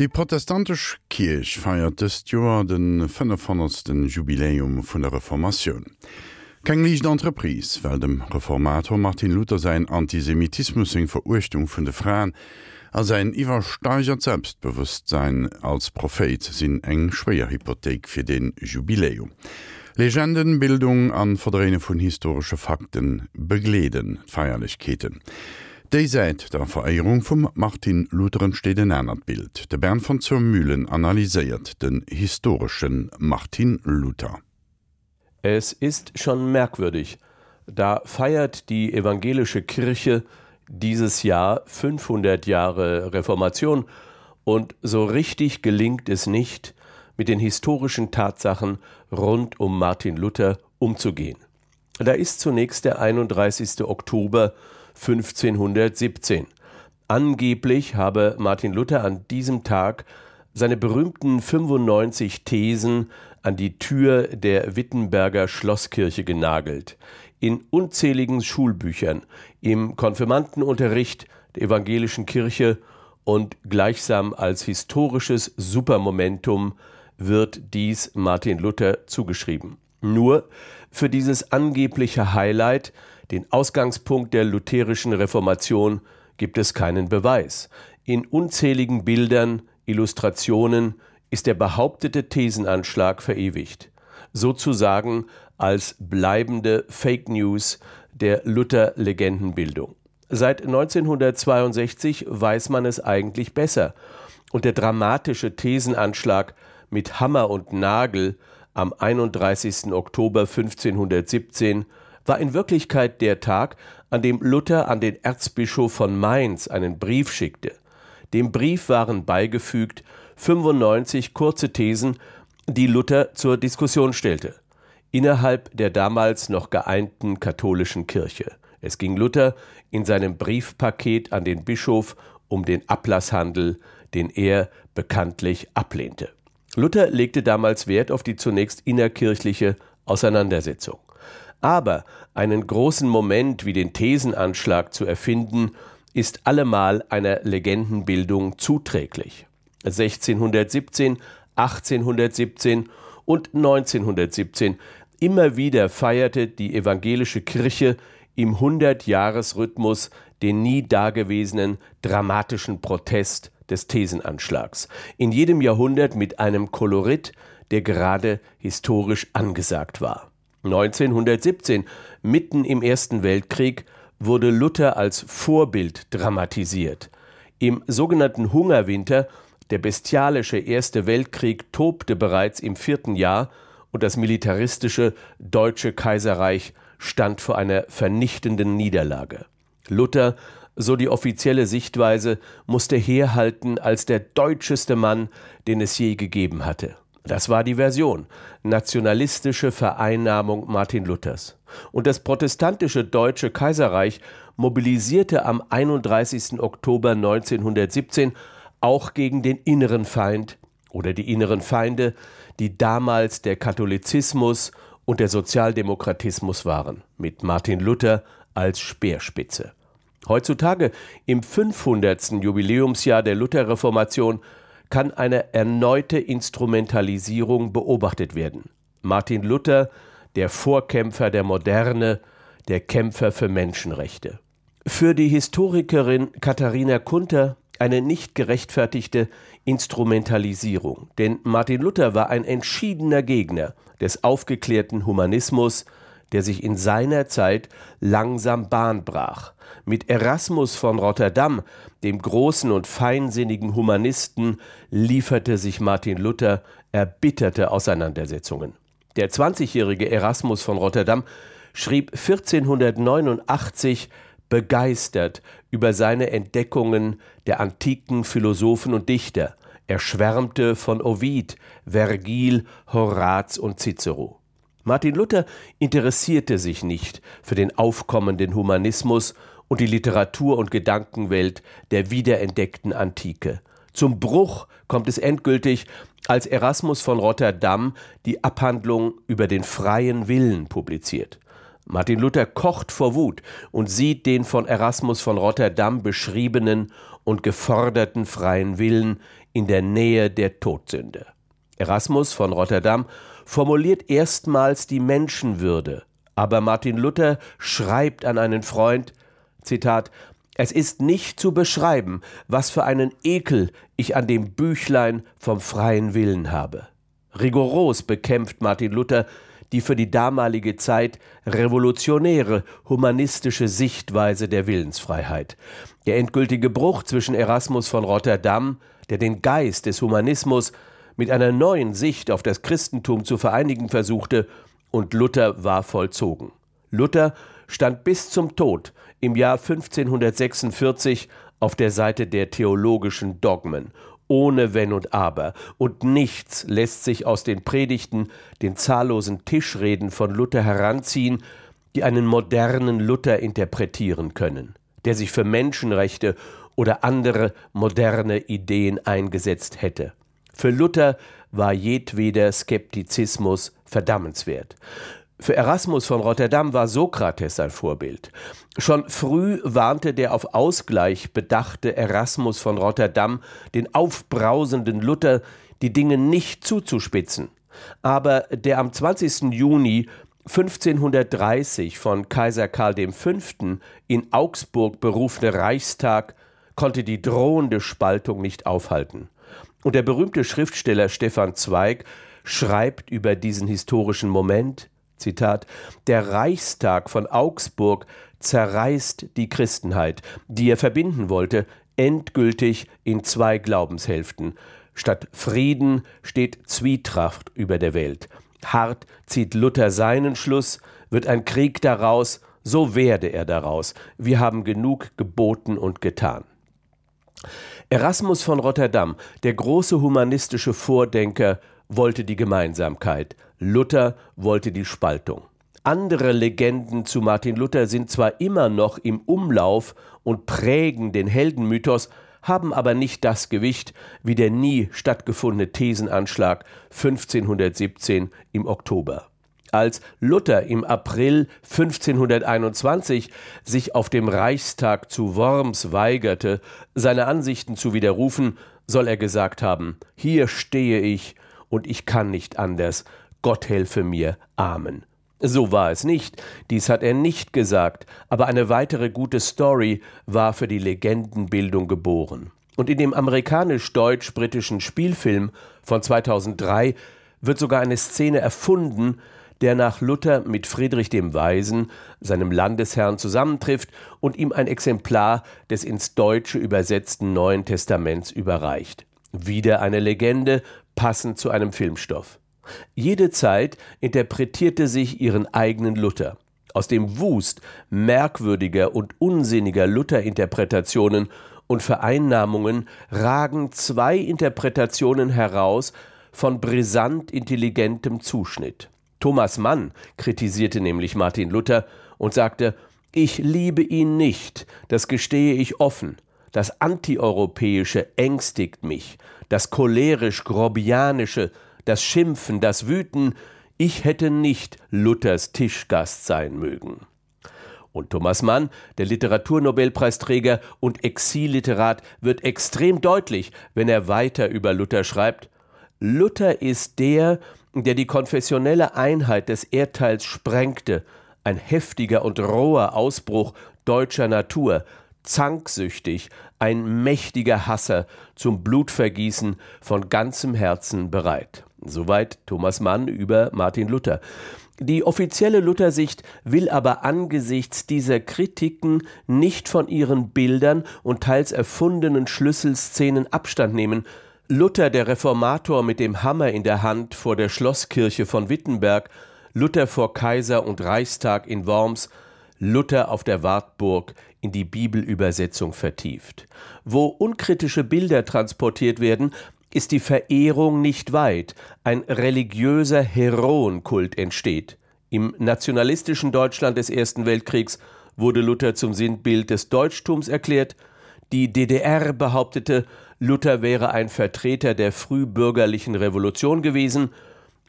Die protestantisch Kirch feiert des Joer den 500. Jubiläum vun der Reformation. Keng liicht d'Entreprise, well dem Reformator Martin Luther se Antisemitismus eng Verurchtung vun de Fraen, as se iwwersteigert Selbstbewusstsein als Prophet sinn eng schwéier Hypothek fir den Jubiläum. Legendenbildung an Verdrehne vun historische Fakten begleden Feierlichkeiten. Dei seit der Vereierung vum Martin Lutheren steht en ernstnnert Bild. De Bern von zur Mühlen analysiert den historischen Martin Luther. Es ist schon merkwürdig. Da feiert die evangelische Kirche dieses Jahr 500 Jahre Reformation und so richtig gelingt es nicht, mit den historischen Tatsachen rund um Martin Luther umzugehen. Da ist zunächst der 31. Oktober 1517. Angeblich habe Martin Luther an diesem Tag seine berühmten 95 Thesen an die Tür der Wittenberger Schlosskirche genagelt, in unzähligen Schulbüchern, im Konfirmandenunterricht der evangelischen Kirche und gleichsam als historisches Supermomentum wird dies Martin Luther zugeschrieben. Nur für dieses angebliche Highlight den Ausgangspunkt der lutherischen Reformation gibt es keinen Beweis. In unzähligen Bildern, Illustrationen ist der behauptete Thesenanschlag verewigt, sozusagen als bleibende Fake News der Luther-Legendenbildung. Seit 1962 weiß man es eigentlich besser, und der dramatische Thesenanschlag mit Hammer und Nagel am 31. Oktober 1517 war in Wirklichkeit der Tag, an dem Luther an den Erzbischof von Mainz einen Brief schickte. Dem Brief waren beigefügt 95 kurze Thesen, die Luther zur Diskussion stellte, innerhalb der damals noch geeinten katholischen Kirche. Es ging Luther in seinem Briefpaket an den Bischof um den Ablasshandel, den er bekanntlich ablehnte. Luther legte damals Wert auf die zunächst innerkirchliche Auseinandersetzung. Aber einen großen Moment wie den Thesenanschlag zu erfinden, ist allemal einer Legendenbildung zuträglich. 1617, 1817 und 1917 immer wieder feierte die evangelische Kirche im Hundertjahresrhythmus den nie dagewesenen dramatischen Protest des Thesenanschlags, in jedem Jahrhundert mit einem Kolorit, der gerade historisch angesagt war. 1917, mitten im Ersten Weltkrieg, wurde Luther als Vorbild dramatisiert. Im sogenannten Hungerwinter, der bestialische Erste Weltkrieg tobte bereits im vierten Jahr und das militaristische Deutsche Kaiserreich stand vor einer vernichtenden Niederlage. Luther, so die offizielle Sichtweise, musste herhalten als der deutscheste Mann, den es je gegeben hatte. Das war die Version nationalistische Vereinnahmung Martin Luthers. Und das protestantische Deutsche Kaiserreich mobilisierte am 31. Oktober 1917 auch gegen den inneren Feind oder die inneren Feinde, die damals der Katholizismus und der Sozialdemokratismus waren, mit Martin Luther als Speerspitze. Heutzutage, im 500. Jubiläumsjahr der Lutherreformation, kann eine erneute Instrumentalisierung beobachtet werden. Martin Luther, der Vorkämpfer der Moderne, der Kämpfer für Menschenrechte. Für die Historikerin Katharina Kunter eine nicht gerechtfertigte Instrumentalisierung, denn Martin Luther war ein entschiedener Gegner des aufgeklärten Humanismus, der sich in seiner Zeit langsam Bahn brach. Mit Erasmus von Rotterdam, dem großen und feinsinnigen Humanisten, lieferte sich Martin Luther erbitterte Auseinandersetzungen. Der 20-jährige Erasmus von Rotterdam schrieb 1489 begeistert über seine Entdeckungen der antiken Philosophen und Dichter. Er schwärmte von Ovid, Vergil, Horaz und Cicero. Martin Luther interessierte sich nicht für den aufkommenden Humanismus und die Literatur und Gedankenwelt der wiederentdeckten Antike. Zum Bruch kommt es endgültig, als Erasmus von Rotterdam die Abhandlung über den freien Willen publiziert. Martin Luther kocht vor Wut und sieht den von Erasmus von Rotterdam beschriebenen und geforderten freien Willen in der Nähe der Todsünde. Erasmus von Rotterdam formuliert erstmals die Menschenwürde, aber Martin Luther schreibt an einen Freund Zitat Es ist nicht zu beschreiben, was für einen Ekel ich an dem Büchlein vom freien Willen habe. Rigoros bekämpft Martin Luther die für die damalige Zeit revolutionäre humanistische Sichtweise der Willensfreiheit. Der endgültige Bruch zwischen Erasmus von Rotterdam, der den Geist des Humanismus mit einer neuen Sicht auf das Christentum zu vereinigen versuchte, und Luther war vollzogen. Luther stand bis zum Tod im Jahr 1546 auf der Seite der theologischen Dogmen ohne wenn und aber und nichts lässt sich aus den predigten den zahllosen tischreden von luther heranziehen die einen modernen luther interpretieren können der sich für menschenrechte oder andere moderne ideen eingesetzt hätte für luther war jedweder skeptizismus verdammenswert Für Erasmus von Rotterdam war Sokrates sein Vorbild. Schon früh warnte der auf Ausgleich bedachte Erasmus von Rotterdam den aufbrausenden Luther, die Dinge nicht zuzuspitzen. Aber der am 20. Juni 1530 von Kaiser Karl V. in Augsburg berufene Reichstag konnte die drohende Spaltung nicht aufhalten. Und der berühmte Schriftsteller Stefan Zweig schreibt über diesen historischen Moment, Zitat Der Reichstag von Augsburg zerreißt die Christenheit, die er verbinden wollte, endgültig in zwei Glaubenshälften. Statt Frieden steht Zwietracht über der Welt. Hart zieht Luther seinen Schluss, wird ein Krieg daraus, so werde er daraus. Wir haben genug geboten und getan. Erasmus von Rotterdam, der große humanistische Vordenker, wollte die Gemeinsamkeit. Luther wollte die Spaltung. Andere Legenden zu Martin Luther sind zwar immer noch im Umlauf und prägen den Heldenmythos, haben aber nicht das Gewicht wie der nie stattgefundene Thesenanschlag 1517 im Oktober. Als Luther im April 1521 sich auf dem Reichstag zu Worms weigerte, seine Ansichten zu widerrufen, soll er gesagt haben: „Hier stehe ich und ich kann nicht anders. Gott helfe mir. Amen. So war es nicht, dies hat er nicht gesagt, aber eine weitere gute Story war für die Legendenbildung geboren. Und in dem amerikanisch-deutsch-britischen Spielfilm von 2003 wird sogar eine Szene erfunden, der nach Luther mit Friedrich dem Weisen, seinem Landesherrn, zusammentrifft und ihm ein Exemplar des ins Deutsche übersetzten Neuen Testaments überreicht. Wieder eine Legende, passend zu einem Filmstoff. Jede Zeit interpretierte sich ihren eigenen Luther. Aus dem Wust merkwürdiger und unsinniger Lutherinterpretationen und Vereinnahmungen ragen zwei Interpretationen heraus von brisant intelligentem Zuschnitt. Thomas Mann kritisierte nämlich Martin Luther und sagte: „Ich liebe ihn nicht, das gestehe ich offen. Das Antieuropäische ängstigt mich, das cholerisch grobianische, das Schimpfen, das Wüten, ich hätte nicht Luthers Tischgast sein mögen. Und Thomas Mann, der Literaturnobelpreisträger und Exilliterat, wird extrem deutlich, wenn er weiter über Luther schreibt: Luther ist der, der die konfessionelle Einheit des Erdteils sprengte, ein heftiger und roher Ausbruch deutscher Natur, zanksüchtig, ein mächtiger Hasser zum Blutvergießen von ganzem Herzen bereit. Soweit Thomas Mann über Martin Luther. Die offizielle Luthersicht will aber angesichts dieser Kritiken nicht von ihren Bildern und teils erfundenen Schlüsselszenen Abstand nehmen. Luther der Reformator mit dem Hammer in der Hand vor der Schlosskirche von Wittenberg, Luther vor Kaiser und Reichstag in Worms, Luther auf der Wartburg in die Bibelübersetzung vertieft. Wo unkritische Bilder transportiert werden, ist die Verehrung nicht weit, ein religiöser Heroenkult entsteht. Im nationalistischen Deutschland des Ersten Weltkriegs wurde Luther zum Sinnbild des Deutschtums erklärt, die DDR behauptete, Luther wäre ein Vertreter der frühbürgerlichen Revolution gewesen,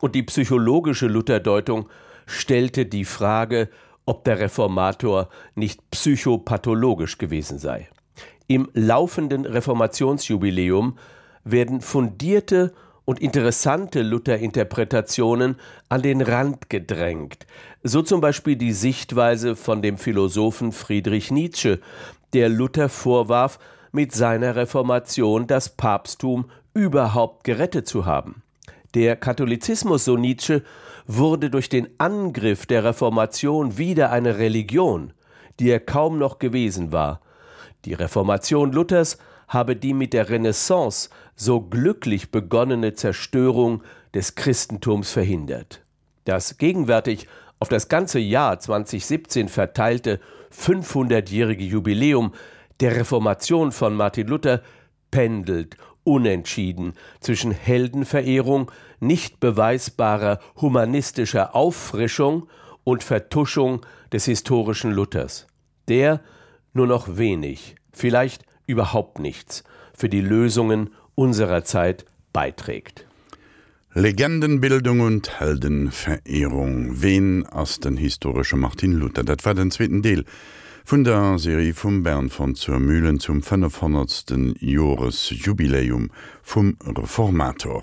und die psychologische Lutherdeutung stellte die Frage, ob der Reformator nicht psychopathologisch gewesen sei. Im laufenden Reformationsjubiläum werden fundierte und interessante Lutherinterpretationen an den Rand gedrängt, so zum Beispiel die Sichtweise von dem Philosophen Friedrich Nietzsche, der Luther vorwarf, mit seiner Reformation das Papsttum überhaupt gerettet zu haben. Der Katholizismus, so Nietzsche, wurde durch den Angriff der Reformation wieder eine Religion, die er kaum noch gewesen war, Die Reformation Luthers habe die mit der Renaissance so glücklich begonnene Zerstörung des Christentums verhindert. Das gegenwärtig auf das ganze Jahr 2017 verteilte 500-jährige Jubiläum der Reformation von Martin Luther pendelt unentschieden zwischen Heldenverehrung, nicht beweisbarer humanistischer Auffrischung und Vertuschung des historischen Luthers. Der, nur noch wenig, vielleicht überhaupt nichts für die Lösungen unserer Zeit beiträgt. Legendenbildung und Heldenverehrung wen as den historische Martin Luther dat war den zweiten Deel vun der Serie vum Bern von zur Mühlen zum 500. Jores Jubiläum vum Reformator.